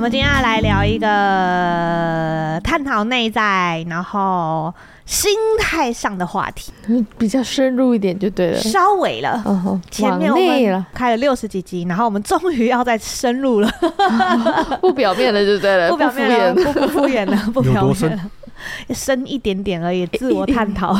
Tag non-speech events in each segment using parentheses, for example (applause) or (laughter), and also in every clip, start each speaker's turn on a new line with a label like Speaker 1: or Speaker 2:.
Speaker 1: 们今天要来聊一个探讨内在，然后心态上的话题，
Speaker 2: 比较深入一点就对了，
Speaker 1: 稍微了。
Speaker 2: 哦，
Speaker 1: 前面我们开了六十几集，然后我们终于要再深入了，(laughs)
Speaker 2: 不表面的就对了，(laughs)
Speaker 1: 不表面了，不不敷衍了，(laughs) 不表面了，深？一点点而已，自我探讨，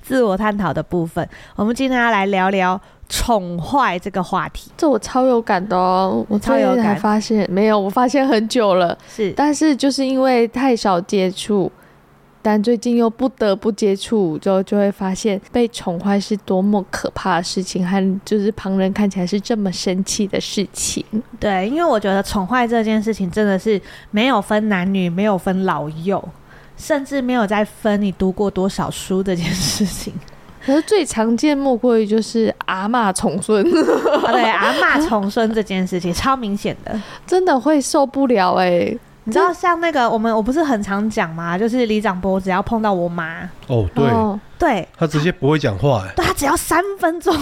Speaker 1: 自我探讨的部分，我们今天要来聊聊。宠坏这个话题，
Speaker 2: 这我超有感的哦！我超有感，发现没有，我发现很久了，
Speaker 1: 是，
Speaker 2: 但是就是因为太少接触，但最近又不得不接触，就就会发现被宠坏是多么可怕的事情，和就是旁人看起来是这么生气的事情。
Speaker 1: 对，因为我觉得宠坏这件事情真的是没有分男女，没有分老幼，甚至没有在分你读过多少书这件事情。
Speaker 2: 可是最常见莫过于就是阿骂重孙，(laughs)
Speaker 1: 对，(laughs) 阿骂重孙这件事情超明显的，
Speaker 2: 真的会受不了哎、欸。
Speaker 1: 你知道像那个我们我不是很常讲嘛？就是李长波只要碰到我妈，
Speaker 3: 哦对，
Speaker 1: 哦。对，
Speaker 3: 他直接不会讲话哎，
Speaker 1: 对他只要三分钟，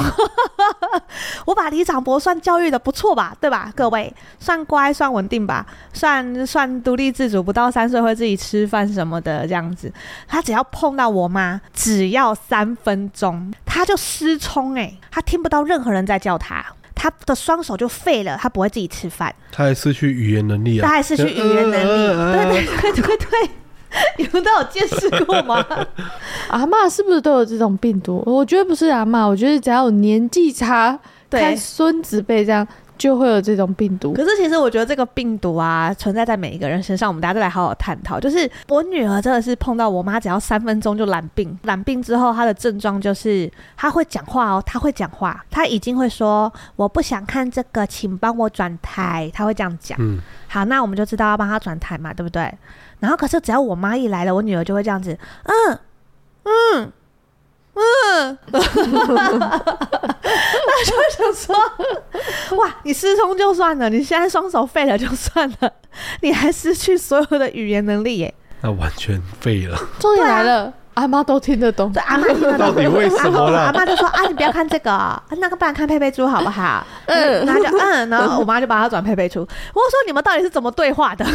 Speaker 1: 我把李长博算教育的不错吧，对吧？各位算乖算稳定吧，算算独立自主，不到三岁会自己吃饭什么的这样子。他只要碰到我妈，只要三分钟，他就失聪哎，他听不到任何人在叫他。他的双手就废了，他不会自己吃饭，
Speaker 3: 他还失去语言能力啊，
Speaker 1: 他还失去语言能力，呃、对对对对对，你们都有见识过吗？(laughs)
Speaker 2: 阿妈是不是都有这种病毒？我觉得不是阿妈，我觉得只要有年纪差，对，看孙子辈这样。就会有这种病毒。
Speaker 1: 可是其实我觉得这个病毒啊，存在在每一个人身上。我们大家都来好好探讨。就是我女儿真的是碰到我妈，只要三分钟就染病。染病之后，她的症状就是她会讲话哦，她会讲话，她已经会说我不想看这个，请帮我转台。她会这样讲。嗯，好，那我们就知道要帮她转台嘛，对不对？然后可是只要我妈一来了，我女儿就会这样子，嗯嗯。嗯，(laughs) 那就想说，哇，你失聪就算了，你现在双手废了就算了，你还失去所有的语言能力耶，
Speaker 3: 那完全废了。
Speaker 2: 终于来了。阿妈都听得懂，
Speaker 1: 对，阿妈听得懂。
Speaker 3: 到底为什么啦？
Speaker 1: 阿妈就说啊，你不要看这个，啊、那个不然看佩佩猪好不好？嗯，然后就嗯，然后我妈就把它转佩佩猪。我说你们到底是怎么对话的？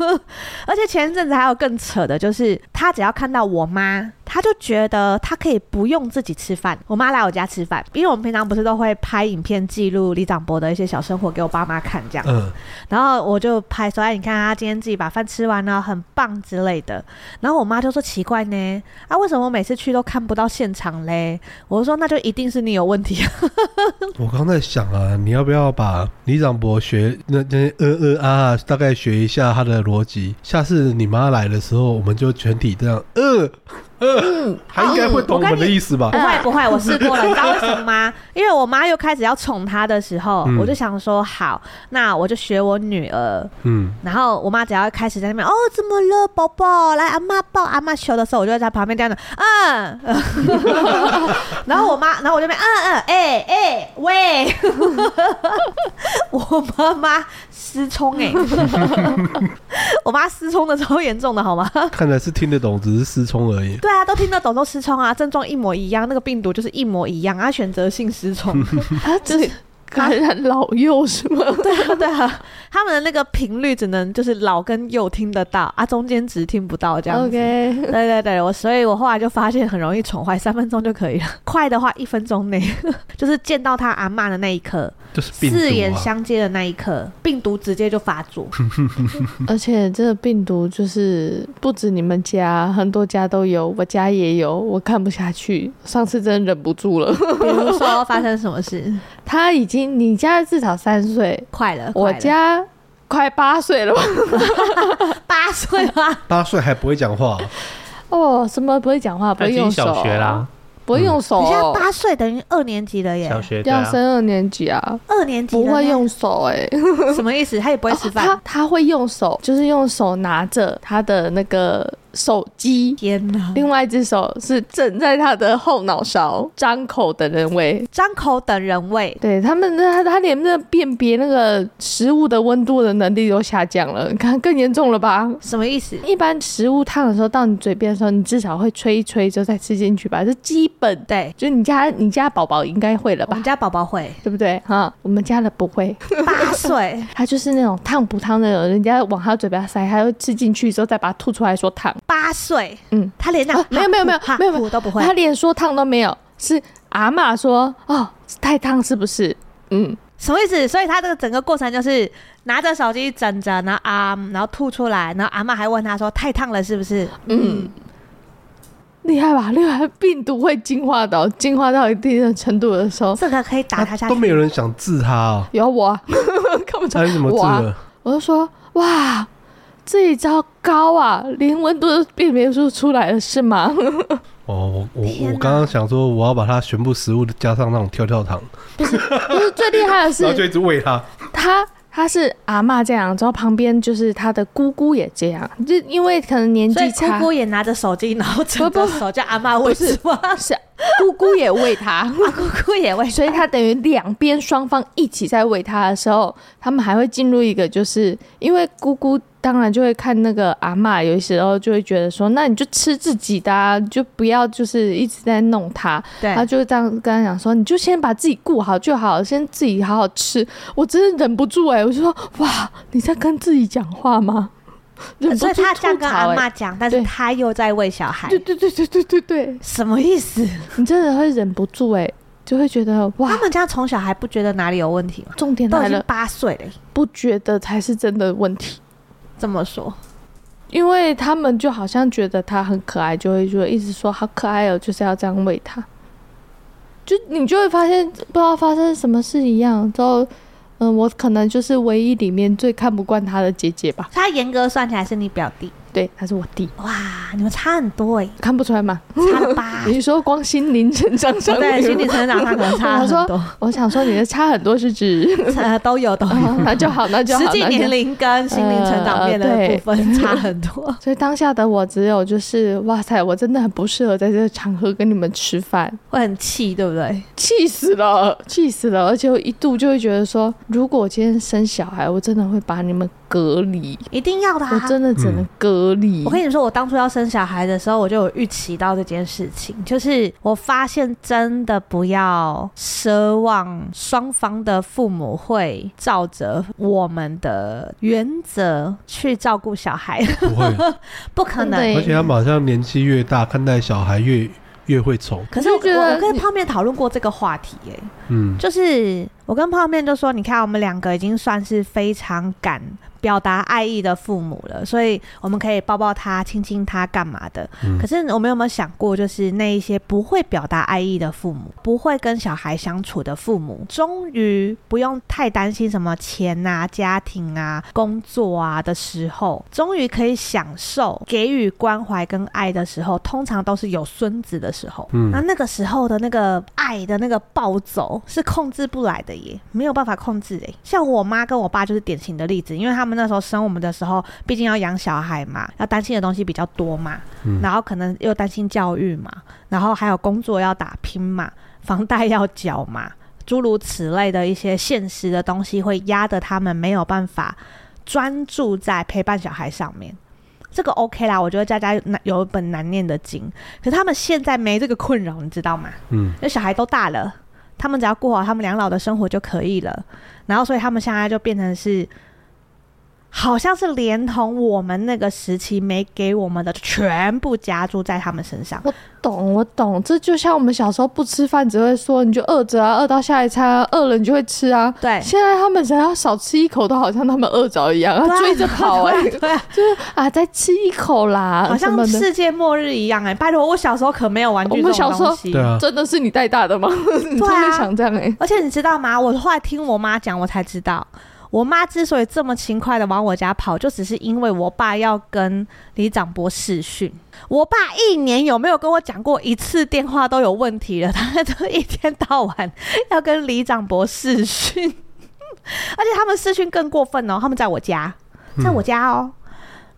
Speaker 1: (laughs) 而且前一阵子还有更扯的，就是他只要看到我妈，他就觉得他可以不用自己吃饭。我妈来我家吃饭，因为我们平常不是都会拍影片记录李长博的一些小生活给我爸妈看这样。嗯，然后我就拍说，哎，你看他今天自己把饭吃完了，很棒之类的。然后我妈就说奇怪呢。啊，为什么我每次去都看不到现场嘞？我说那就一定是你有问题。(laughs)
Speaker 3: 我刚在想啊，你要不要把李长博学那那呃呃啊，大概学一下他的逻辑。下次你妈来的时候，我们就全体这样呃。嗯，(laughs) 他应该会懂我们的意思吧？(laughs)
Speaker 1: 不会不会，我试过了，你知道为什么吗？(laughs) 因为我妈又开始要宠他的时候，嗯、我就想说好，那我就学我女儿。嗯，然后我妈只要开始在那边哦，怎么了，宝宝？来，阿妈抱，阿妈求的时候，我就在她旁边这样的，嗯。然后我妈，然后我就边，嗯嗯，哎、欸、哎、欸，喂，我妈妈失聪哎，我妈失聪的超严重的，好吗？(laughs) (laughs)
Speaker 3: 看来是听得懂，只是失聪而已。
Speaker 1: 对啊，都听得懂，都失聪啊，症状一模一样，那个病毒就是一模一样啊，选择性失聪，啊，(laughs) 就是
Speaker 2: 感染老幼是吗？(laughs)
Speaker 1: 对啊，对啊，他们的那个频率只能就是老跟幼听得到啊，中间值听不到这样子。
Speaker 2: OK，
Speaker 1: 对对对，我所以，我后来就发现很容易宠坏，三分钟就可以了。快的话，一分钟内 (laughs) 就是见到他阿妈的那一刻，
Speaker 3: 就是病毒啊、
Speaker 1: 四眼相接的那一刻，病毒直接就发作。(laughs)
Speaker 2: 而且这个病毒就是不止你们家，很多家都有，我家也有，我看不下去，上次真的忍不住了。
Speaker 1: 比如说发生什么事？
Speaker 2: 他已经，你家至少三岁，
Speaker 1: 快了，
Speaker 2: 我家快八岁了吧？(laughs)
Speaker 1: 八岁吗？(laughs)
Speaker 3: 八岁还不会讲话？
Speaker 2: 哦，什么不会讲话？不会用手？
Speaker 4: 小学啦，
Speaker 2: 不会用手。
Speaker 1: 你现在八岁等于二年级了耶？
Speaker 4: 小学
Speaker 2: 要升二年级啊？
Speaker 1: 二年级
Speaker 2: 不会用手哎？
Speaker 1: 什么意思？他也不会吃饭？
Speaker 2: 他他会用手，就是用手拿着他的那个。手机，
Speaker 1: 天哪！
Speaker 2: 另外一只手是枕在他的后脑勺，张口等人喂，
Speaker 1: 张口等人喂。
Speaker 2: 对他们，他他连那辨别那个食物的温度的能力都下降了，你 (laughs) 看更严重了吧？
Speaker 1: 什么意思？
Speaker 2: 一般食物烫的时候到你嘴边的时候，你至少会吹一吹之后再吃进去吧？这基本
Speaker 1: 对，
Speaker 2: 就你家你家宝宝应该会了吧？
Speaker 1: 我们家宝宝会，
Speaker 2: 对不对？哈，我们家的不会。
Speaker 1: 八岁，(laughs)
Speaker 2: 他就是那种烫不烫那种，人家往他嘴巴塞，他会吃进去之后再把它吐出来说烫。
Speaker 1: 八岁，
Speaker 2: 嗯，
Speaker 1: 他连那、
Speaker 2: 啊、没有没有没有没有没有
Speaker 1: 都不会，
Speaker 2: 他连说烫都没有，是阿妈说哦太烫是不是？嗯，
Speaker 1: 什么意思？所以他这个整个过程就是拿着手机枕着，然后啊，然后吐出来，然后阿妈还问他说太烫了是不是？
Speaker 2: 嗯，厉害吧？厉害，病毒会进化到进化到一定的程度的时候，
Speaker 1: 这个可以打他下去，
Speaker 3: 都没有人想治他哦。
Speaker 2: 有我、啊，(laughs) 看不出来
Speaker 3: 怎么治的？
Speaker 2: 我就说哇。这一招高啊，连温度都辨别出出来了，是吗？(laughs)
Speaker 3: 哦，我我我刚刚想说，我要把它全部食物加上那种跳跳糖，
Speaker 2: 不是，不是最厉害的是，(laughs)
Speaker 3: 然后就一直喂它。
Speaker 2: 他他是阿嬷这样，然后旁边就是他的姑姑也这样，就因为可能年纪差，
Speaker 1: 姑姑也拿着手机，然后整个手叫阿嬷喂是吗？
Speaker 2: 是姑姑也喂他，(laughs)
Speaker 1: 姑姑也喂，
Speaker 2: 所以他等于两边双方一起在喂他的时候，他们还会进入一个，就是因为姑姑。当然就会看那个阿嬷，有时候就会觉得说，那你就吃自己的，啊，就不要就是一直在弄他。
Speaker 1: 对，
Speaker 2: 他就会这样跟他讲说，你就先把自己顾好就好，先自己好好吃。我真的忍不住哎，欸，我就说哇，你在跟自己讲话吗？
Speaker 1: 所以他这样跟阿妈讲，但是他又在喂小孩。
Speaker 2: 对对对对对对对，
Speaker 1: 什么意思？
Speaker 2: 你真的会忍不住哎，就会觉得哇，
Speaker 1: 他们家从小还不觉得哪里有问题吗？
Speaker 2: 重点来了，
Speaker 1: 八岁嘞，
Speaker 2: 不觉得才是真的问题。
Speaker 1: 这么说，
Speaker 2: 因为他们就好像觉得他很可爱，就会就一直说好可爱哦，就是要这样喂他。就你就会发现不知道发生什么事一样，之后嗯，我可能就是唯一里面最看不惯他的姐姐吧。
Speaker 1: 他严格算起来是你表弟。
Speaker 2: 对，他是我弟。
Speaker 1: 哇，你们差很多哎，
Speaker 2: 看不出来吗？
Speaker 1: 差了八。(laughs)
Speaker 2: 你说光心灵成长上，(laughs)
Speaker 1: 对，心灵成长上可能差 (laughs) 很多。
Speaker 2: 我想说你的差很多是指
Speaker 1: 都有都有，
Speaker 2: 那就好，那就好。
Speaker 1: 实际年龄跟心灵成长面的部分差很多，
Speaker 2: 所以当下的我只有就是哇塞，我真的很不适合在这个场合跟你们吃饭，
Speaker 1: 会很气，对不对？
Speaker 2: 气死了，气死了！而且我一度就会觉得说，如果我今天生小孩，我真的会把你们。隔离。
Speaker 1: 一定要的，啊，
Speaker 2: 我真的只能隔离，嗯。
Speaker 1: 我跟你说，我当初要生小孩的时候，我就有预期到这件事情，就是我发现真的不要奢望双方的父母会照着我们的原则去照顾小孩，
Speaker 3: 不会，(laughs)
Speaker 1: 不可能。
Speaker 3: 而且他们好像年纪越大，看待小孩越越会宠。
Speaker 1: 可是我我跟泡面讨论过这个话题，欸，哎，嗯，就是我跟泡面就说，你看我们两个已经算是非常敢。表达爱意的父母了，所以我们可以抱抱他、亲亲他，干嘛的？嗯。可是我们有没有想过，就是那一些不会表达爱意的父母，不会跟小孩相处的父母，终于不用太担心什么钱啊、家庭啊、工作啊的时候，终于可以享受给予关怀跟爱的时候，通常都是有孙子的时候。嗯。那那个时候的那个爱的那个暴走是控制不来的耶，没有办法控制诶。像我妈跟我爸就是典型的例子，因为他们。那时候生我们的时候，毕竟要养小孩嘛，要担心的东西比较多嘛，嗯、然后可能又担心教育嘛，然后还有工作要打拼嘛，(laughs) 房贷要缴嘛，诸如此类的一些现实的东西，会压得他们没有办法专注在陪伴小孩上面。这个 OK 啦，我觉得家家有一本难念的经，可是他们现在没这个困扰，你知道吗？嗯，那小孩都大了。他们只要过好他们两老的生活就可以了。然后，所以他们现在就变成是。好像是连同我们那个时期没给我们的全部加注在他们身上。
Speaker 2: 我懂，我懂，这就像我们小时候不吃饭，只会说你就饿着啊，饿到下一餐啊，饿了你就会吃啊。
Speaker 1: 对，
Speaker 2: 现在他们只要少吃一口，都好像他们饿着一样，要追着跑哎、欸。
Speaker 1: 对，啊
Speaker 2: 就是啊，再吃一口啦，
Speaker 1: 好像世界末日一样哎、欸。拜托，我小时候可没有玩具这种东西。我们小时候
Speaker 3: 对啊，
Speaker 2: 真的是你带大的吗？(laughs) 你真的想这样哎、欸。
Speaker 1: 而且你知道吗？我后来听我妈讲，我才知道。我妈之所以这么勤快的往我家跑，就只是因为我爸要跟李长伯视讯。我爸一年有没有跟我讲过一次电话都有问题了，他都一天到晚要跟李长伯视讯，(laughs) 而且他们试训更过分哦，他们在我家，在我家哦。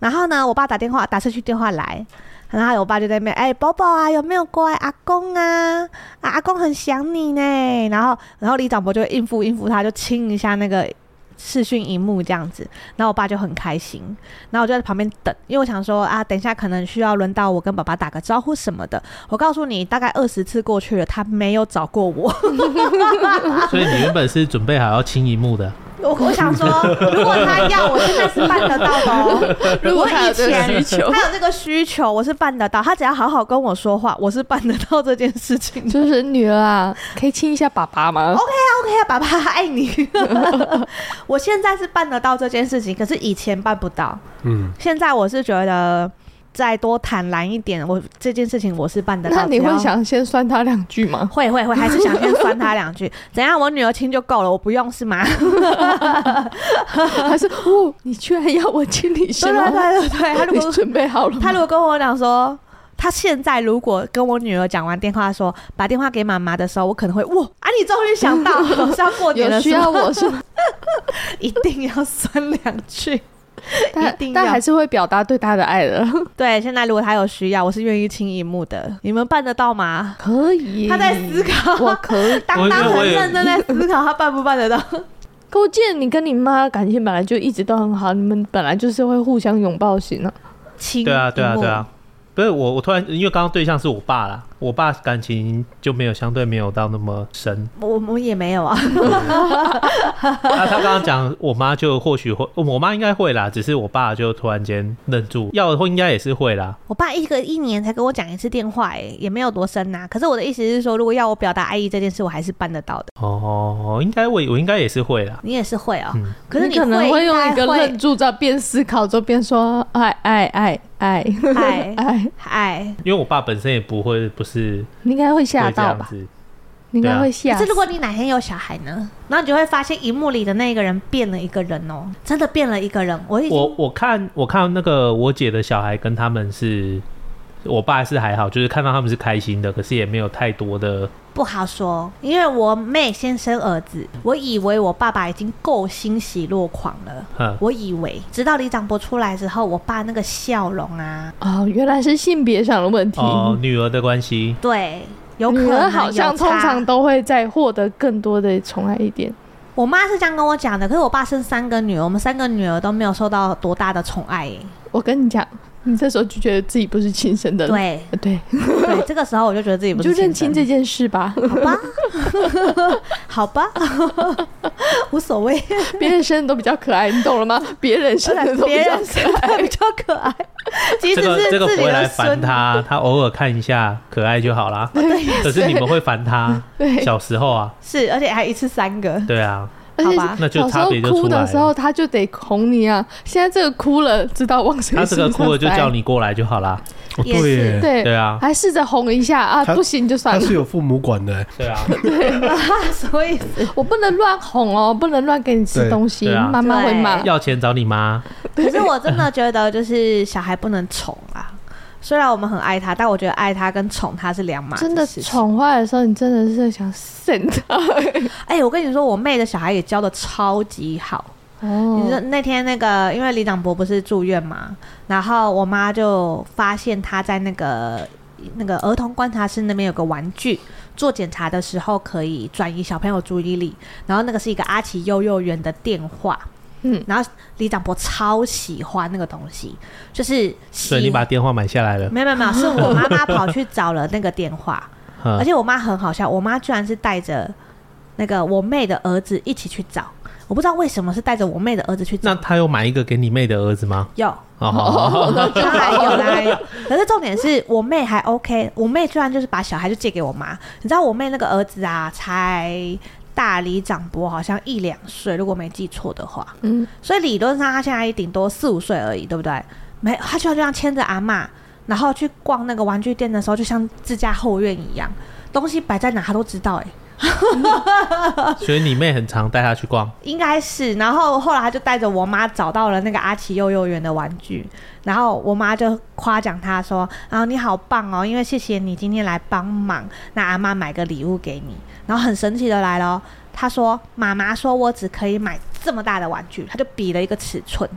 Speaker 1: 然后呢，我爸打电话打视讯电话来，然后我爸就在那边，哎，宝宝啊，有没有乖？阿公啊，啊，阿公很想你呢。然后，然后李长伯就应付应付他，就亲一下那个。视讯荧幕这样子，然后我爸就很开心，然后我就在旁边等，因为我想说啊，等一下可能需要轮到我跟爸爸打个招呼什么的。我告诉你，大概二十次过去了，他没有找过我。(laughs)
Speaker 4: 所以你原本是准备好要清荧幕的。
Speaker 1: 我我想说，如果他要，我现在是办得到的哦。(laughs) 如果以前需求，他有这个需求，我是办得到。他只要好好跟我说话，我是办得到这件事情。
Speaker 2: 就是女儿啊，可以亲一下爸爸吗
Speaker 1: ？OK 啊，OK 啊，爸爸爱你。(laughs) 我现在是办得到这件事情，可是以前办不到。嗯，现在我是觉得。再多坦然一点，我这件事情我是办得到。
Speaker 2: 那你会想先酸他两句吗？
Speaker 1: 会 (laughs) 会会，(laughs) 还是想先酸他两句？怎样？我女儿亲就够了，我不用是吗？(laughs)
Speaker 2: 还是哦，你居然要我亲你是吗？
Speaker 1: 对对对对，他如果
Speaker 2: 准备好了，
Speaker 1: 他如果跟我讲说，他现在如果跟我女儿讲完电话说，把电话给妈妈的时候，我可能会哇啊！你终于想到总是要过年了，
Speaker 2: 需要我说
Speaker 1: 一定要酸两句。(laughs)
Speaker 2: 但但还是会表达对他的爱的。(laughs)
Speaker 1: 对，现在如果他有需要，我是愿意亲一幕的。你们办得到吗？
Speaker 2: 可以。
Speaker 1: 他在思考，
Speaker 2: 我可以。(laughs)
Speaker 1: 当当很认真在思考，他办不办得到？
Speaker 2: 可我见你跟你妈感情本来就一直都很好，你们本来就是会互相拥抱型的。
Speaker 1: 亲。
Speaker 4: 对啊，对啊，对啊。不是我，我突然因为刚刚对象是我爸啦，我爸感情就没有相对没有到那么深。
Speaker 1: 我我也没有啊。
Speaker 4: 那 (laughs) 他刚刚讲我妈就或许会，我妈应该会啦，只是我爸就突然间愣住，要的话应该也是会啦。
Speaker 1: 我爸一个一年才跟我讲一次电话，哎，也没有多深呐。可是我的意思是说，如果要我表达爱意这件事，我还是办得到的。
Speaker 4: 哦，应该我我应该也是会啦。
Speaker 1: 你也是会啊、喔。
Speaker 4: 嗯、
Speaker 1: 可是你，
Speaker 2: 你可能会用一个愣住，在边思考着边说爱爱爱。爱爱爱爱，
Speaker 4: 因为我爸本身也不会，不是，
Speaker 2: 你应该会吓到吧？你应该会吓。
Speaker 1: 可是如果你哪天有小孩呢？然后你就会发现荧幕里的那个人变了一个人哦，真的变了一个人。我
Speaker 4: 我我看我看那个我姐的小孩跟他们是。我爸是还好，就是看到他们是开心的，可是也没有太多的。
Speaker 1: 不好说，因为我妹先生儿子，我以为我爸爸已经够欣喜若狂了。呵我以为，直到李长博出来之后，我爸那个笑容啊，
Speaker 2: 哦，原来是性别上的问题。
Speaker 4: 哦，女儿的关系。
Speaker 1: 对，有可能
Speaker 2: 好像通常都会再获得更多的宠爱一点。
Speaker 1: 我妈是这样跟我讲的，可是我爸生三个女儿，我们三个女儿都没有受到多大的宠爱。
Speaker 2: 我跟你讲。你这时候就觉得自己不是亲生的，
Speaker 1: 对。
Speaker 2: 对。
Speaker 1: 对，(laughs) 这个时候我就觉得自己不是亲生的，
Speaker 2: 就认清这件事吧，
Speaker 1: 好吧，(laughs) 好吧，(laughs) 无所谓，
Speaker 2: 别人生的都比较可爱，你懂了吗？别人生的都比较可爱，
Speaker 1: 比较可爱。其实是
Speaker 4: 这个不会来烦他，他偶尔看一下可爱就好啦。可是你们会烦他，对。小时候啊，
Speaker 1: 是，而且还一次三个，
Speaker 4: 对啊。
Speaker 2: 而且小时候哭的时候，他就得哄你啊。现在这个哭了，知道往谁？
Speaker 4: 他这个哭了就叫你过来就好啦。(laughs)
Speaker 1: 也是
Speaker 2: 对
Speaker 4: 对啊，
Speaker 2: 还试着哄一下啊，不行就算了。
Speaker 3: 他是有父母管的，
Speaker 4: 对啊。(laughs)
Speaker 2: 对，(laughs)
Speaker 1: 所以
Speaker 2: 我不能乱哄哦，不能乱给你吃东西，妈妈会骂。
Speaker 4: 要钱找你妈。
Speaker 1: 可是我真的觉得，就是小孩不能宠啊。虽然我们很爱他，但我觉得爱他跟宠他是两码事。
Speaker 2: 真的宠坏的时候，你真的是想生他。
Speaker 1: 哎、欸，我跟你说，我妹的小孩也教的超级好。哦，你说那天那个，因为李长博不是住院嘛，然后我妈就发现他在那个那个儿童观察室那边有个玩具，做检查的时候可以转移小朋友注意力，然后那个是一个阿奇幼幼园的电话。嗯，然后李长伯超喜欢那个东西，就是
Speaker 4: 所以你把电话买下来了？
Speaker 1: 没有没有没有，是我妈妈跑去找了那个电话，(laughs) 而且我妈很好笑，我妈居然是带着那个我妹的儿子一起去找。我不知道为什么是带着我妹的儿子去找。
Speaker 4: 那他有买一个给你妹的儿子吗？
Speaker 1: 有，
Speaker 4: 哦，(laughs)
Speaker 1: 当然有，当然有。可是重点是我妹还 OK，我妹居然就是把小孩就借给我妈。你知道我妹那个儿子啊，才大李长博好像一两岁，如果没记错的话。嗯。所以理论上他现在也顶多四五岁而已，对不对？没，他就这样牵着阿妈，然后去逛那个玩具店的时候，就像自家后院一样，东西摆在哪他都知道，欸，哎。(laughs)
Speaker 4: 所以你妹很常带她去逛，
Speaker 1: 应该是。然后后来她就带着我妈找到了那个阿奇幼幼园的玩具，然后我妈就夸奖她说：“啊，你好棒哦，因为谢谢你今天来帮忙，那阿妈买个礼物给你。”然后很神奇的来了，她说：“妈妈说我只可以买这么大的玩具。”他就比了一个尺寸。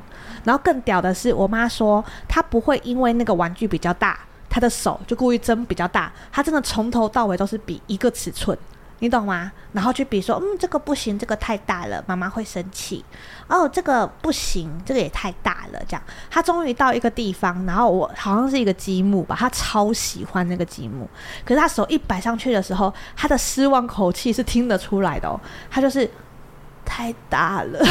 Speaker 1: 然后更屌的是，我妈说她不会因为那个玩具比较大，她的手就故意争比较大。她真的从头到尾都是比一个尺寸。你懂吗？然后去比说，嗯，这个不行，这个太大了，妈妈会生气。哦，这个不行，这个也太大了。这样，他终于到一个地方，然后我好像是一个积木吧，他超喜欢那个积木。可是他手一摆上去的时候，他的失望口气是听得出来的哦。他就是太大了。(laughs)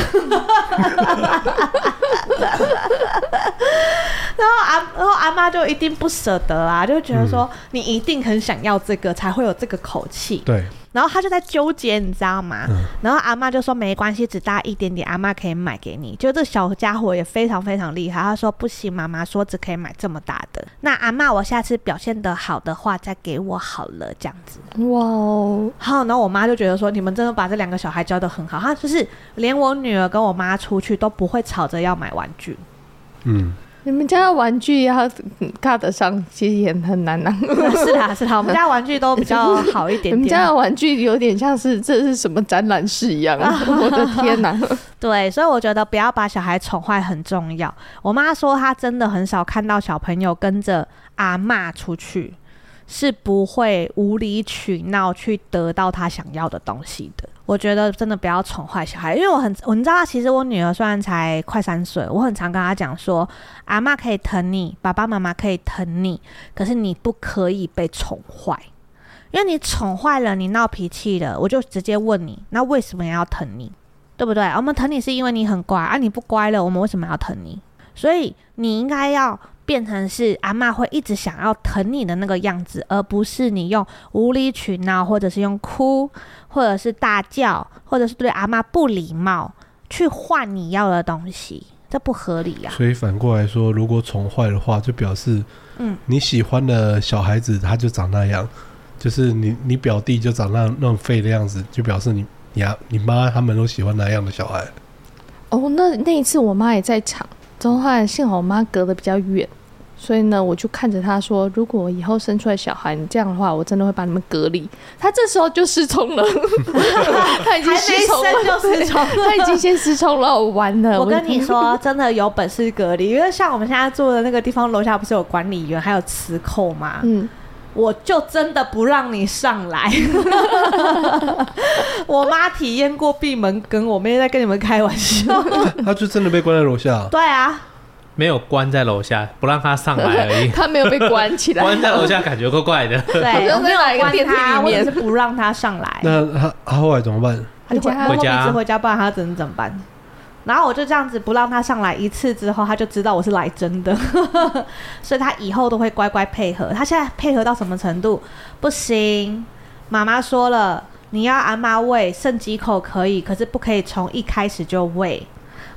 Speaker 1: 然后阿然后阿妈就一定不舍得啊，就觉得说你一定很想要这个，才会有这个口气。
Speaker 3: 对。
Speaker 1: 然后他就在纠结，你知道吗？嗯、然后阿妈就说没关系，只大一点点，阿妈可以买给你。就这小家伙也非常非常厉害。他说不行，妈妈说只可以买这么大的。那阿妈，我下次表现得好的话再给我好了，这样子。哇哦！好，然后我妈就觉得说，你们真的把这两个小孩教的很好。他就是连我女儿跟我妈出去都不会吵着要买玩具。嗯。
Speaker 2: 你们家的玩具要看得上，其实也很难呐、啊。
Speaker 1: 是啦，是啦，我们家玩具都比较好一点点。
Speaker 2: 你们家的玩具有点像是这是什么展览室一样啊！(laughs) 我的天哪！
Speaker 1: 对，所以我觉得不要把小孩宠坏很重要。我妈说她真的很少看到小朋友跟着阿妈出去，是不会无理取闹去得到他想要的东西的。我觉得真的不要宠坏小孩，因为我很，我你知道，其实我女儿虽然才快三岁，我很常跟她讲说，阿嬷可以疼你，爸爸妈妈可以疼你，可是你不可以被宠坏，因为你宠坏了，你闹脾气了，我就直接问你，那为什么要疼你？对不对？我们疼你是因为你很乖，啊，你不乖了，我们为什么要疼你？所以你应该要。变成是阿妈会一直想要疼你的那个样子，而不是你用无理取闹，或者是用哭，或者是大叫，或者是对阿妈不礼貌去换你要的东西，这不合理呀、啊。
Speaker 3: 所以反过来说，如果宠坏的话，就表示，嗯，你喜欢的小孩子他就长那样，嗯、就是你你表弟就长那那种废的样子，就表示你你你妈他们都喜欢那样的小孩。
Speaker 2: 哦，那那一次我妈也在场。之后后来幸好我妈隔得比较远，所以呢，我就看着她说：“如果我以后生出来小孩，你这样的话，我真的会把你们隔离。”她这时候就失聪了，(laughs) 她已经失聪了，就失聪了，她已经先失聪了，完了。
Speaker 1: 我跟你说，真的有本事隔离，因为像我们现在住的那个地方，楼下不是有管理员还有磁扣吗？嗯。我就真的不让你上来。(laughs) 我妈体验过闭门羹，我没在跟你们开玩笑。(laughs)
Speaker 3: 她就真的被关在楼下。
Speaker 1: 对啊，
Speaker 4: 没有关在楼下，不让他上来而已。(laughs)
Speaker 2: 他没有被关起来，
Speaker 4: 关在楼下感觉怪怪的。
Speaker 1: 对，我没有关他，我也是不让他上来。
Speaker 3: 那他他后来怎么办？
Speaker 1: 他就回回家，回家，不然他只能怎么办？然后我就这样子不让他上来一次之后，他就知道我是来真的，(laughs) 所以他以后都会乖乖配合。他现在配合到什么程度？不行，妈妈说了，你要阿妈喂，剩几口可以，可是不可以从一开始就喂。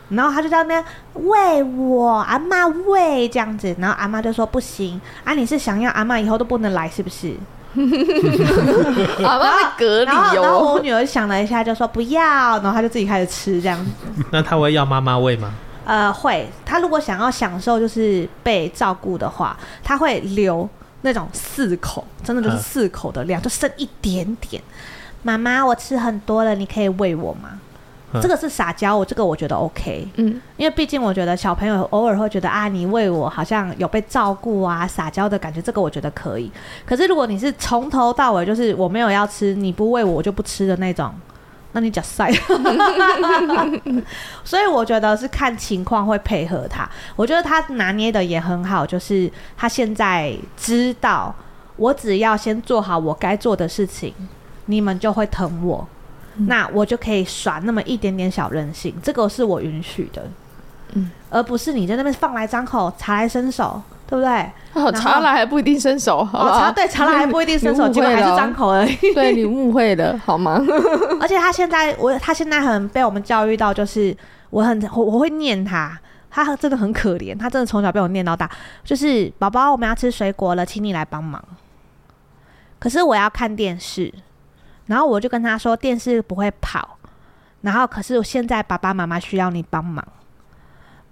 Speaker 1: 然后他就在那边喂我，阿妈喂这样子，然后阿妈就说不行，啊，你是想要阿妈以后都不能来是不是？
Speaker 2: 阿妈会隔离哦。
Speaker 1: 然后我女儿想了一下，就说不要，然后她就自己开始吃这样子。
Speaker 4: 那她会要妈妈喂吗？
Speaker 1: 呃，会。她如果想要享受就是被照顾的话，她会留那种四口，真的就是四口的量，就剩一点点。妈妈，我吃很多了，你可以喂我吗？这个是撒娇，我这个我觉得 OK，嗯，因为毕竟我觉得小朋友偶尔会觉得啊，你喂我好像有被照顾啊，撒娇的感觉，这个我觉得可以。可是如果你是从头到尾就是我没有要吃，你不喂我，我就不吃的那种，那你假晒。(laughs) 所以我觉得是看情况会配合他，我觉得他拿捏的也很好，就是他现在知道我只要先做好我该做的事情，你们就会疼我。那我就可以耍那么一点点小任性，这个是我允许的，
Speaker 2: 嗯，
Speaker 1: 而不是你在那边放来张口，茶来伸手，对不对？
Speaker 2: 哦，茶来还不一定伸手，好？
Speaker 1: 哦，茶对茶来还不一定伸手，
Speaker 2: 你
Speaker 1: 结果还是张口而已。
Speaker 2: 对，你误会了，好吗？(laughs)
Speaker 1: 而且他现在，我他现在很被我们教育到，就是我很我我会念他，他真的很可怜，他真的从小被我念到大，就是宝宝，我们要吃水果了，请你来帮忙。可是我要看电视。然后我就跟他说，电视不会跑，然后可是现在爸爸妈妈需要你帮忙，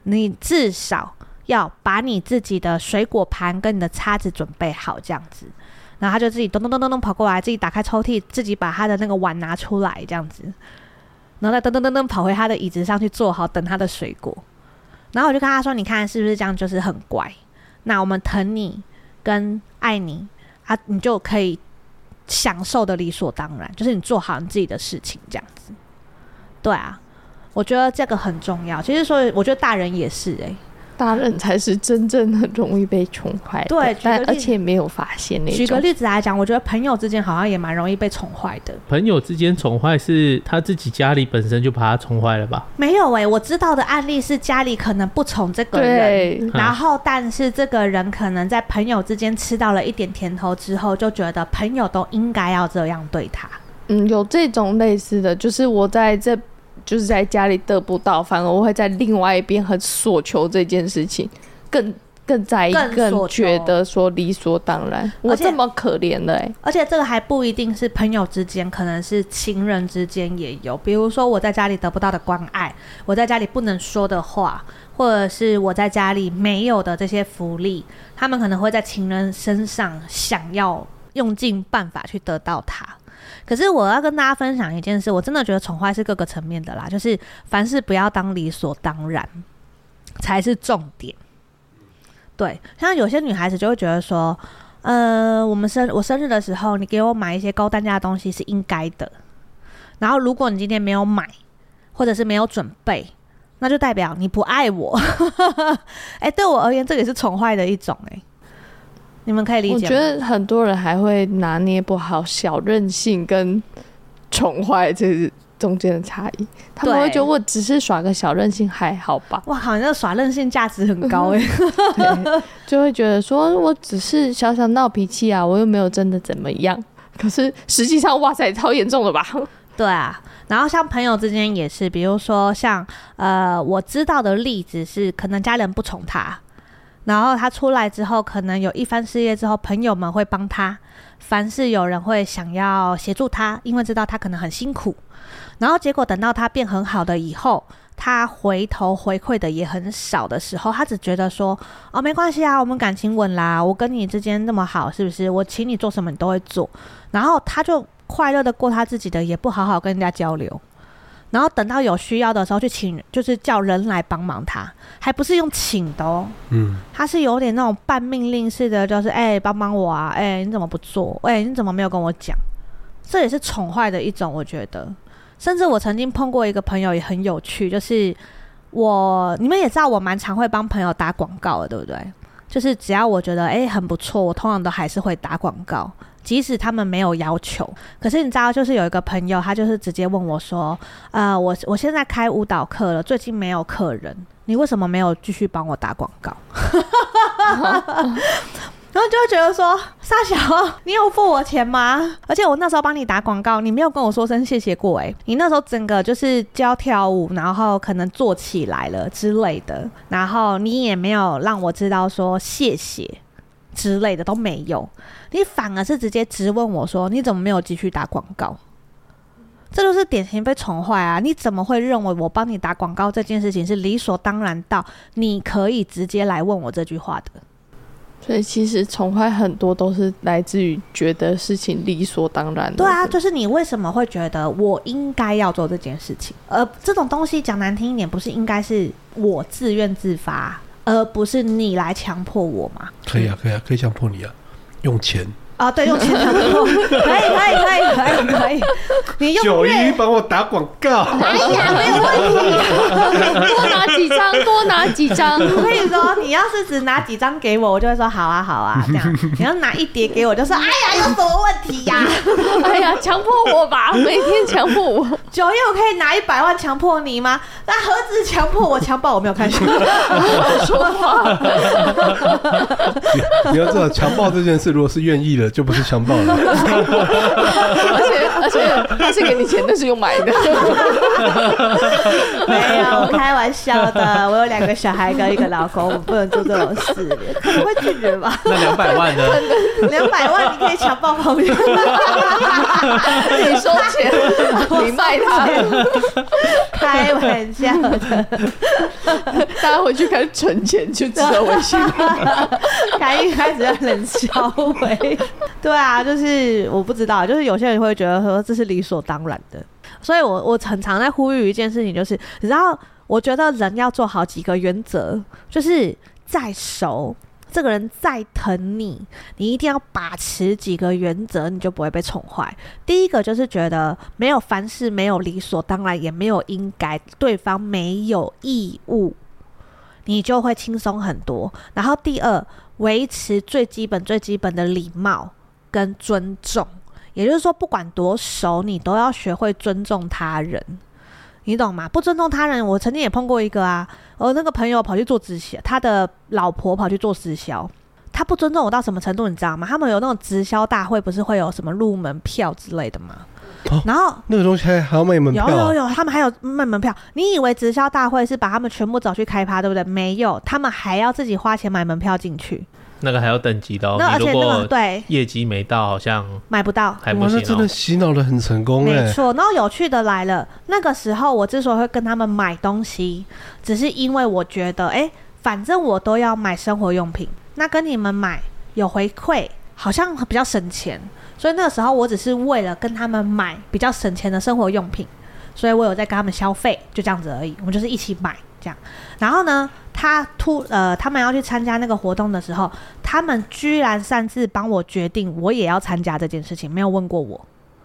Speaker 1: 你至少要把你自己的水果盘跟你的叉子准备好，这样子。然后他就自己咚咚咚咚咚跑过来，自己打开抽屉，自己把他的那个碗拿出来，这样子，然后再噔噔噔噔跑回他的椅子上去坐好，等他的水果。然后我就跟他说：“你看是不是这样，就是很乖？那我们疼你跟爱你啊，你就可以。”享受的理所当然，就是你做好你自己的事情，这样子。对啊，我觉得这个很重要。其实说，我觉得大人也是诶、
Speaker 2: 大人才是真正的容易被宠坏，
Speaker 1: 对，
Speaker 2: 但而且没有发现那种。
Speaker 1: 举个例子来讲，我觉得朋友之间好像也蛮容易被宠坏的。
Speaker 4: 朋友之间宠坏是他自己家里本身就把他宠坏了吧？
Speaker 1: 没有哎、欸，我知道的案例是家里可能不宠这个人，然后但是这个人可能在朋友之间吃到了一点甜头之后，就觉得朋友都应该要这样对他。
Speaker 2: 嗯，有这种类似的就是我在这。就是在家里得不到，反而我会在另外一边很索求这件事情，更更在意，更觉得说理所当然。我这么可怜的哎，
Speaker 1: 而且这个还不一定是朋友之间，可能是情人之间也有。比如说我在家里得不到的关爱，我在家里不能说的话，或者是我在家里没有的这些福利，他们可能会在情人身上想要用尽办法去得到它。可是我要跟大家分享一件事，我真的觉得宠坏是各个层面的啦，就是凡事不要当理所当然才是重点。对，像有些女孩子就会觉得说，呃，我们生我生日的时候，你给我买一些高单价的东西是应该的。然后如果你今天没有买，或者是没有准备，那就代表你不爱我。(laughs) 哎、对我而言，这也是宠坏的一种哎、你们可以理解。我
Speaker 2: 觉得很多人还会拿捏不好小任性跟宠坏这中间的差异。他们会觉得我只是耍个小任性还好吧？
Speaker 1: 哇，好像耍任性价值很高哎。
Speaker 2: 就会觉得说我只是小小闹脾气啊，我又没有真的怎么样。可是实际上，哇塞，超严重的吧？
Speaker 1: 对啊。然后像朋友之间也是，比如说像呃，我知道的例子是，可能家人不宠他。然后他出来之后，可能有一番事业之后，朋友们会帮他，凡是有人会想要协助他，因为知道他可能很辛苦。然后结果等到他变很好的以后，他回头回馈的也很少的时候，他只觉得说：“哦，没关系啊，我们感情稳啦，我跟你之间那么好，是不是？我请你做什么你都会做。”然后他就快乐的过他自己的，也不好好跟人家交流。然后等到有需要的时候去请，就是叫人来帮忙他，还不是用请的哦，嗯，他是有点那种半命令式的，就是哎，帮帮我啊，哎，你怎么不做？哎，你怎么没有跟我讲？这也是宠坏的一种，我觉得。甚至我曾经碰过一个朋友也很有趣，就是我你们也知道，我蛮常会帮朋友打广告的，对不对？就是只要我觉得哎很不错，我通常都还是会打广告。即使他们没有要求，可是你知道，就是有一个朋友，他就是直接问我说：“呃，我我现在开舞蹈课了，最近没有客人，你为什么没有继续帮我打广告？” (laughs) 然后就会觉得说：“沙小，你有付我钱吗？而且我那时候帮你打广告，你没有跟我说声谢谢过诶，你那时候整个就是教跳舞，然后可能做起来了之类的，然后你也没有让我知道说谢谢。”之类的都没有，你反而是直接质问我说：“你怎么没有继续打广告？”这就是典型被宠坏啊！你怎么会认为我帮你打广告这件事情是理所当然到你可以直接来问我这句话的？
Speaker 2: 所以其实宠坏很多都是来自于觉得事情理所当然的。
Speaker 1: 对啊，就是你为什么会觉得我应该要做这件事情？而这种东西讲难听一点，不是应该是我自愿自发？而不是你来强迫我吗？
Speaker 3: 可以啊，可以啊，可以强迫你啊，用钱
Speaker 1: 啊，对，用钱强迫，可以，可以，可以，可以，可以，你用
Speaker 3: 九
Speaker 1: 月
Speaker 3: 一帮我打广告，
Speaker 1: 哎呀，没有问题。
Speaker 2: 多拿几张，多拿几张。(laughs)
Speaker 1: 我跟你说，你要是只拿几张给我，我就会说好啊好啊这样。你要拿一叠给我，就说哎呀有什么问题呀、啊？(laughs)
Speaker 2: 哎呀，强迫我吧，(laughs) 每天强迫我。
Speaker 1: 九一我可以拿一百万强迫你吗？那何止强迫我强暴？我没有看清。
Speaker 2: 说话。
Speaker 3: 你要知道，强暴这件事，如果是愿意的，就不是强暴了。(laughs)
Speaker 2: 而且而且他是给你钱，那是用买的。(laughs)
Speaker 1: 没有，我开玩笑的。我有两个小孩跟一个老公，我不能做这种事，可能会拒绝吧？
Speaker 4: 那两百万呢？(laughs)
Speaker 1: 两百万你可以强暴旁边，
Speaker 2: 你收钱，你卖他。
Speaker 1: 开玩笑的。
Speaker 2: 大家回去开始存钱，就知道微信。
Speaker 1: 开一开始要冷笑为，(laughs) 对啊，就是我不知道，就是有些人会觉得说这是理所当然的，所以我我很常在呼吁一件事情，就是你知道，我觉得人要做好几个原则，就是再熟，这个人再疼你，你一定要把持几个原则，你就不会被宠坏。第一个就是觉得没有凡事没有理所当然，也没有应该，对方没有义务。你就会轻松很多。然后第二，维持最基本、最基本的礼貌跟尊重。也就是说，不管多熟，你都要学会尊重他人。你懂吗？不尊重他人，我曾经也碰过一个啊，我那个朋友跑去做直销，他的老婆跑去做直销，他不尊重我到什么程度，你知道吗？他们有那种直销大会，不是会有什么入门票之类的吗？
Speaker 3: 哦、
Speaker 1: 然后
Speaker 3: 那个东西还要卖门票、啊？
Speaker 1: 有有有，他们还有卖门票。你以为直销大会是把他们全部找去开趴，对不对？没有，他们还要自己花钱买门票进去。
Speaker 4: 那个还要等级的哦。
Speaker 1: 那而且那个对
Speaker 4: 业绩没到，好像
Speaker 1: 买不到，
Speaker 4: 还不行、哦。
Speaker 3: 那真的洗脑的很成功哎。
Speaker 1: 没错。然后有趣的来了，那个时候我之所以会跟他们买东西，只是因为我觉得，哎，反正我都要买生活用品，那跟你们买有回馈，好像比较省钱。所以那个时候，我只是为了跟他们买比较省钱的生活用品，所以我有在跟他们消费，就这样子而已。我们就是一起买这样。然后呢，他突呃，他们要去参加那个活动的时候，他们居然擅自帮我决定，我也要参加这件事情，没有问过我。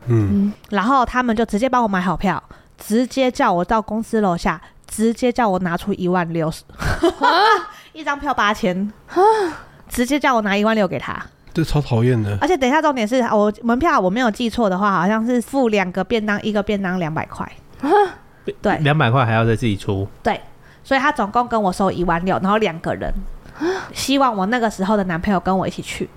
Speaker 3: 嗯。
Speaker 1: 然后他们就直接帮我买好票，直接叫我到公司楼下，直接叫我拿出一万六，(laughs) 一张票八千，直接叫我拿一万六给他。
Speaker 3: 这超讨厌的，
Speaker 1: 而且等一下，重点是我门票我没有记错的话，好像是付两个便当，一个便当两百块。对，
Speaker 4: 两百块还要再自己出。
Speaker 1: 对，所以他总共跟我收一万六，然后两个人，希望我那个时候的男朋友跟我一起去。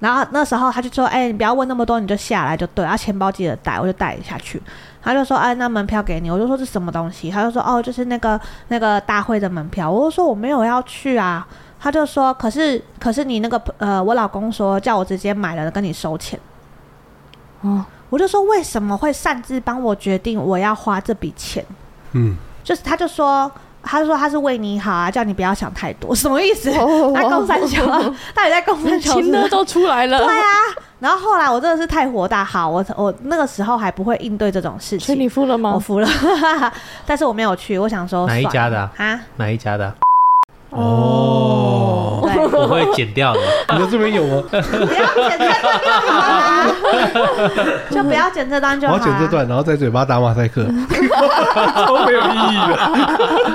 Speaker 1: 然后那时候他就说：“哎、欸，你不要问那么多，你就下来就对。然后钱包记得带，我就带下去。”他就说：“哎，那门票给你。”我就说：“这是什么东西？”他就说：“哦，就是那个那个大会的门票。”我就说：“我没有要去啊。”他就说：“可是，可是你那个呃，我老公说叫我直接买了跟你收钱。”哦，我就说为什么会擅自帮我决定我要花这笔钱？嗯，就是他就说，他就说他是为你好啊，叫你不要想太多，什么意思？在共三小，(laughs) 到底在共三小？
Speaker 2: 情勒都出来了。
Speaker 1: 对啊，然后后来我真的是太火大，好，我我那个时候还不会应对这种事情。
Speaker 2: 所以你付了吗？
Speaker 1: 我付了，(laughs) 但是我没有去。我想说，
Speaker 4: 哪一家的啊？哪一家的？
Speaker 3: 哦，
Speaker 4: 我会剪掉的。
Speaker 3: 你的这边有吗？
Speaker 1: 不要剪这段就好了，就不要剪这段就好。
Speaker 3: 我要剪这段，然后在嘴巴打马赛克，超没有意义的。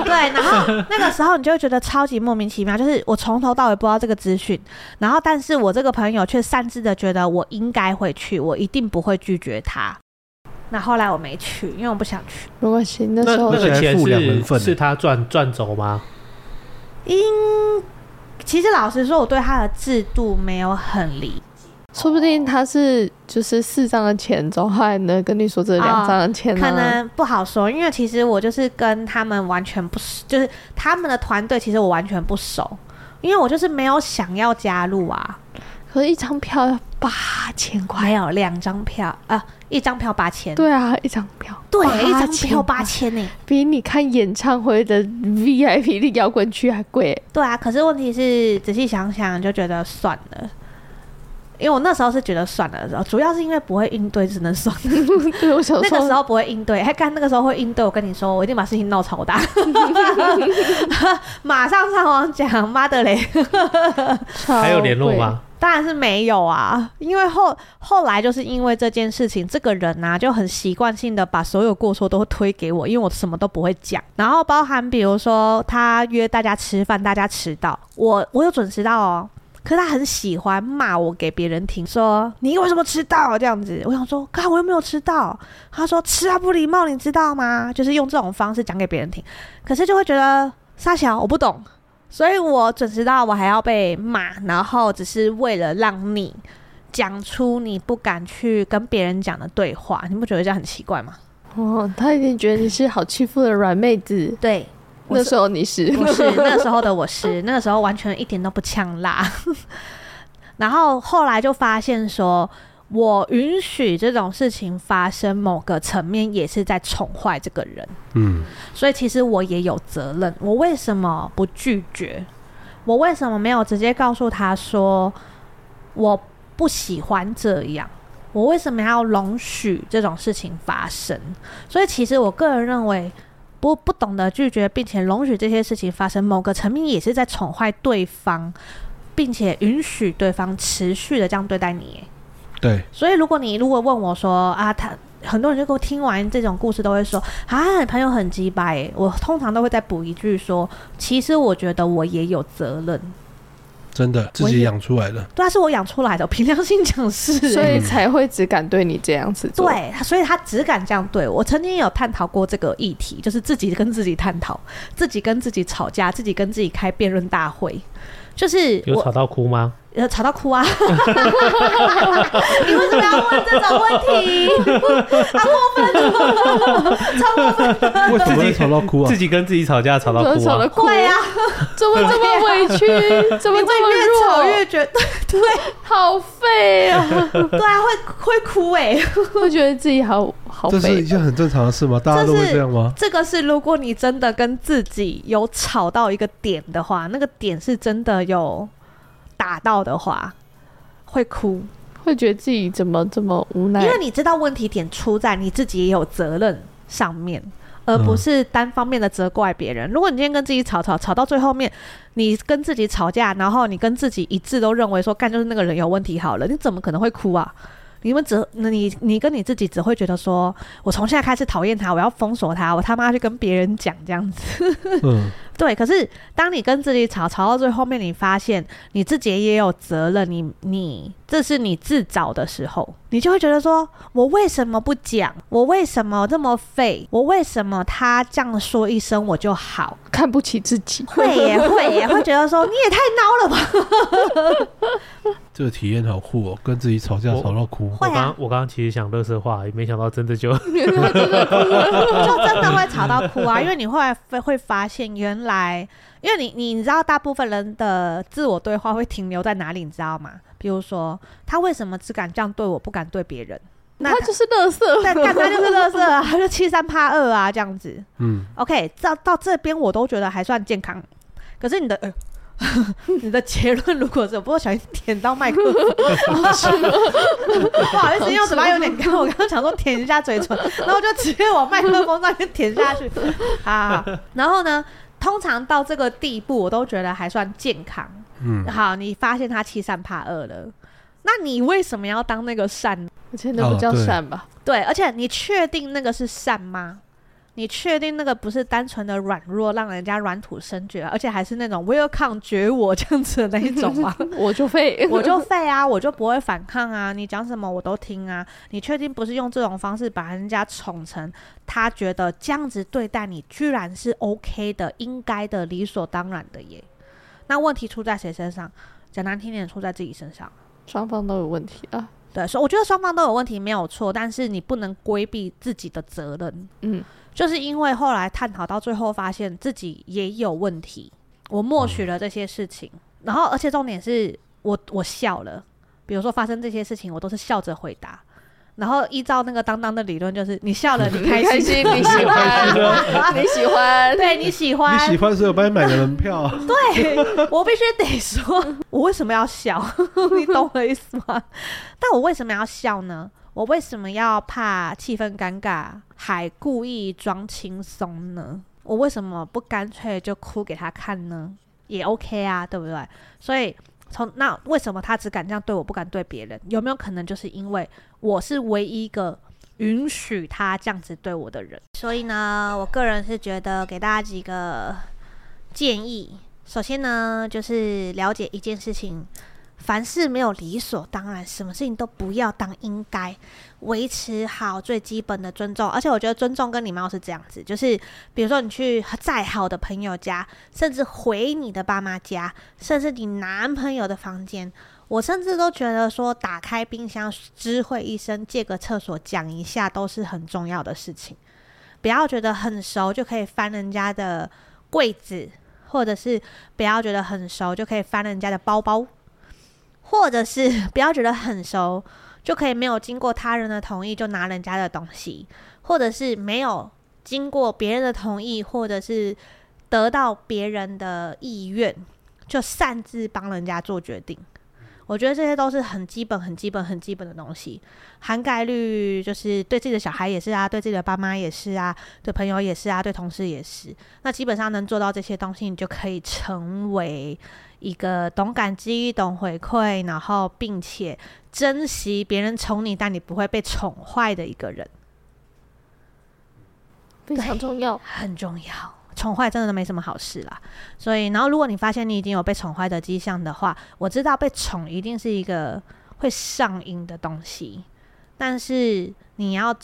Speaker 1: 对，然后那个时候你就会觉得超级莫名其妙，就是我从头到尾不知道这个资讯，然后但是我这个朋友却擅自的觉得我应该会去，我一定不会拒绝他。那后来我没去，因为我不想去。
Speaker 2: 如果行的时候
Speaker 4: 那个钱是是他赚赚走吗？
Speaker 1: 因其实老实说，我对他的制度没有很理解，
Speaker 2: 说不定他是就是四张的钱，总还能跟你说这两张的钱，
Speaker 1: 可能不好说。因为其实我就是跟他们完全不熟，就是他们的团队其实我完全不熟，因为我就是没有想要加入啊。
Speaker 2: 可是一张票要八千块，
Speaker 1: 没有两张票啊，一张票八千。
Speaker 2: 对啊，一张票，
Speaker 1: 对，一张票八千呢，
Speaker 2: 比你看演唱会的 VIP 的摇滚区还贵。
Speaker 1: 对啊，可是问题是仔细想想就觉得算了，因为我那时候是觉得算了，主要是因为不会应对，只能算了。(laughs)
Speaker 2: 对，我想说
Speaker 1: 那个时候不会应对，还干那个时候会应对，我跟你说，我一定把事情闹超大，(laughs) 马上上网讲，妈的嘞！
Speaker 4: 还有联络吗？
Speaker 1: 当然是没有啊，因为后后来就是因为这件事情，这个人啊就很习惯性的把所有过错都推给我，因为我什么都不会讲。然后包含比如说他约大家吃饭，大家迟到，我我有准时到哦，可是他很喜欢骂我给别人听，说你为什么迟到这样子。我想说，看我又没有迟到。他说迟啊不礼貌，你知道吗？就是用这种方式讲给别人听，可是就会觉得三小我不懂。所以我准时到，我还要被骂，然后只是为了让你讲出你不敢去跟别人讲的对话，你不觉得这样很奇怪吗？
Speaker 2: 哦，他一定觉得你是好欺负的软妹子。
Speaker 1: 对，
Speaker 2: 那时候你是，
Speaker 1: 不是 (laughs) 那时候的我是，那个时候完全一点都不呛辣。(laughs) 然后后来就发现说。我允许这种事情发生，某个层面也是在宠坏这个人。
Speaker 3: 嗯，
Speaker 1: 所以其实我也有责任。我为什么不拒绝？我为什么没有直接告诉他说我不喜欢这样？我为什么要容许这种事情发生？所以其实我个人认为，不不懂得拒绝，并且容许这些事情发生，某个层面也是在宠坏对方，并且允许对方持续的这样对待你。
Speaker 3: 对，
Speaker 1: 所以如果你如果问我说啊，他很多人就给我听完这种故事都会说啊，你朋友很鸡掰。我通常都会再补一句说，其实我觉得我也有责任，
Speaker 3: 真的自己养出来的，
Speaker 1: 对啊，是我养出来的，凭良心讲是，
Speaker 2: 所以才会只敢对你这样子做。
Speaker 1: 对，所以他只敢这样对我。曾经有探讨过这个议题，就是自己跟自己探讨，自己跟自己吵架，自己跟自己开辩论大会，就是
Speaker 4: 有吵到哭吗？
Speaker 1: 呃，吵到哭啊！(laughs) 你为什么要问这种问题？啊，过分，(laughs) 超过分！
Speaker 3: 为什么会吵到哭啊？
Speaker 4: 自己跟自己吵架，吵到哭啊？
Speaker 2: 吵到哭
Speaker 1: 对啊，
Speaker 2: 怎么这么委屈？怎么这么弱？
Speaker 1: 越吵越觉得 (laughs) 对，
Speaker 2: 好废啊！
Speaker 1: 对啊，会会哭哎，
Speaker 2: 会觉得自己好好废。
Speaker 3: 这是一件很正常的事吗？大家都会这样吗？
Speaker 1: 这个是如果你真的跟自己有吵到一个点的话，那个点是真的有。打到的话会哭，
Speaker 2: 会觉得自己怎么这么无奈，
Speaker 1: 因为你知道问题点出在你自己也有责任上面，而不是单方面的责怪别人。如果你今天跟自己吵吵吵到最后面，你跟自己吵架，然后你跟自己一致都认为说干就是那个人有问题好了，你怎么可能会哭啊？你们只那你你跟你自己只会觉得说，我从现在开始讨厌他，我要封锁他，我他妈去跟别人讲这样子。嗯，(laughs) 对。可是当你跟自己吵吵到最后面，你发现你自己也有责任，你你这是你自找的时候，你就会觉得说，我为什么不讲？我为什么这么废？我为什么他这样说一声我就好？
Speaker 2: 看不起自己？
Speaker 1: 会耶会耶，会觉得说你也太孬了吧。(laughs)
Speaker 3: 这个体验好酷哦，跟自己吵架吵到哭。
Speaker 4: 我刚我刚刚其实想乐色话，也没想到真的就 (laughs) (laughs) 就
Speaker 1: 真的会吵到哭啊！因为你会会发现，原来因为你你知道，大部分人的自我对话会停留在哪里，你知道吗？比如说，他为什么只敢这样对我，不敢对别人？
Speaker 2: 那他就是乐色，
Speaker 1: 对，干他就是乐色啊，他就欺三怕二啊，这样子。嗯，OK，到到这边我都觉得还算健康，可是你的。呃 (laughs) 你的结论如果是，不过小心舔到麦克风，(laughs) 不好意思，因为我嘴巴有点干，我刚刚想说舔一下嘴唇，然后就直接往麦克风那边舔下去 (laughs) 啊。然后呢，通常到这个地步，我都觉得还算健康。嗯，好，你发现他欺善怕恶了，那你为什么要当那个善？
Speaker 2: 而且那不叫善吧？
Speaker 1: 对，而且你确定那个是善吗？你确定那个不是单纯的软弱，让人家软土生绝，而且还是那种 welcome 绝我这样子的那一种吗？(laughs)
Speaker 2: 我就废，(laughs)
Speaker 1: 我就废啊，我就不会反抗啊，你讲什么我都听啊。你确定不是用这种方式把人家宠成他觉得这样子对待你，居然是 OK 的、应该的、理所当然的耶？那问题出在谁身上？讲难听点，出在自己身上。
Speaker 2: 双方都有问题啊。
Speaker 1: 对，所以我觉得双方都有问题没有错，但是你不能规避自己的责任。嗯。就是因为后来探讨到最后，发现自己也有问题，我默许了这些事情，然后而且重点是我我笑了，比如说发生这些事情，我都是笑着回答，然后依照那个当当的理论，就是你笑了，你 (laughs) 开心，你喜欢，(laughs) 你喜欢，对你喜欢，
Speaker 3: 你喜欢，所以我帮你买个门票。
Speaker 1: 对，我必须得说，我为什么要笑？(laughs) 你懂我的意思吗？但我为什么要笑呢？我为什么要怕气氛尴尬，还故意装轻松呢？我为什么不干脆就哭给他看呢？也 OK 啊，对不对？所以从那为什么他只敢这样对我，不敢对别人？有没有可能就是因为我是唯一一个允许他这样子对我的人？所以呢，我个人是觉得给大家几个建议。首先呢，就是了解一件事情。凡事没有理所当然，什么事情都不要当应该，维持好最基本的尊重。而且我觉得尊重跟礼貌是这样子，就是比如说你去再好的朋友家，甚至回你的爸妈家，甚至你男朋友的房间，我甚至都觉得说打开冰箱知会一声，借个厕所讲一下，都是很重要的事情。不要觉得很熟就可以翻人家的柜子，或者是不要觉得很熟就可以翻人家的包包。或者是不要觉得很熟就可以没有经过他人的同意就拿人家的东西，或者是没有经过别人的同意，或者是得到别人的意愿就擅自帮人家做决定。我觉得这些都是很基本、很基本、很基本的东西，涵盖率就是对自己的小孩也是啊，对自己的爸妈也是啊，对朋友也是啊，对同事也是。那基本上能做到这些东西，你就可以成为一个懂感激、懂回馈，然后并且珍惜别人宠你，但你不会被宠坏的一个人，
Speaker 2: 非常重要，
Speaker 1: 很重要。宠坏真的没什么好事啦，所以，然后如果你发现你已经有被宠坏的迹象的话，我知道被宠一定是一个会上瘾的东西，但是你要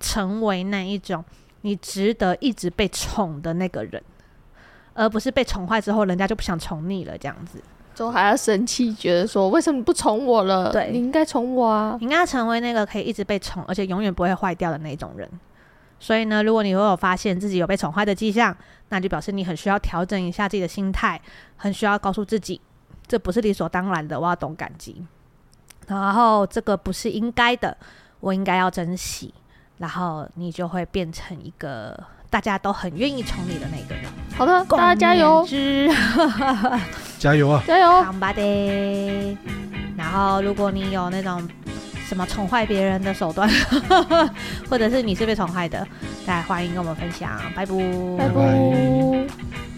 Speaker 1: 成为那一种你值得一直被宠的那个人，而不是被宠坏之后人家就不想宠你了这样子，
Speaker 2: 就还要生气，觉得说为什么你不宠我了？
Speaker 1: 对，
Speaker 2: 你应该宠我啊，
Speaker 1: 你应该成为那个可以一直被宠，而且永远不会坏掉的那种人。所以呢，如果你会有发现自己有被宠坏的迹象，那就表示你很需要调整一下自己的心态，很需要告诉自己，这不是理所当然的，我要懂感激。然后这个不是应该的，我应该要珍惜。然后你就会变成一个大家都很愿意宠你的那个人。
Speaker 2: 好的，大家加油！(laughs)
Speaker 3: 加油啊！
Speaker 2: 加油！
Speaker 1: 好吧的。然后如果你有那种。什么宠坏别人的手段，(laughs) 或者是你是被宠坏的，大家欢迎跟我们分享，拜拜，
Speaker 3: 拜拜。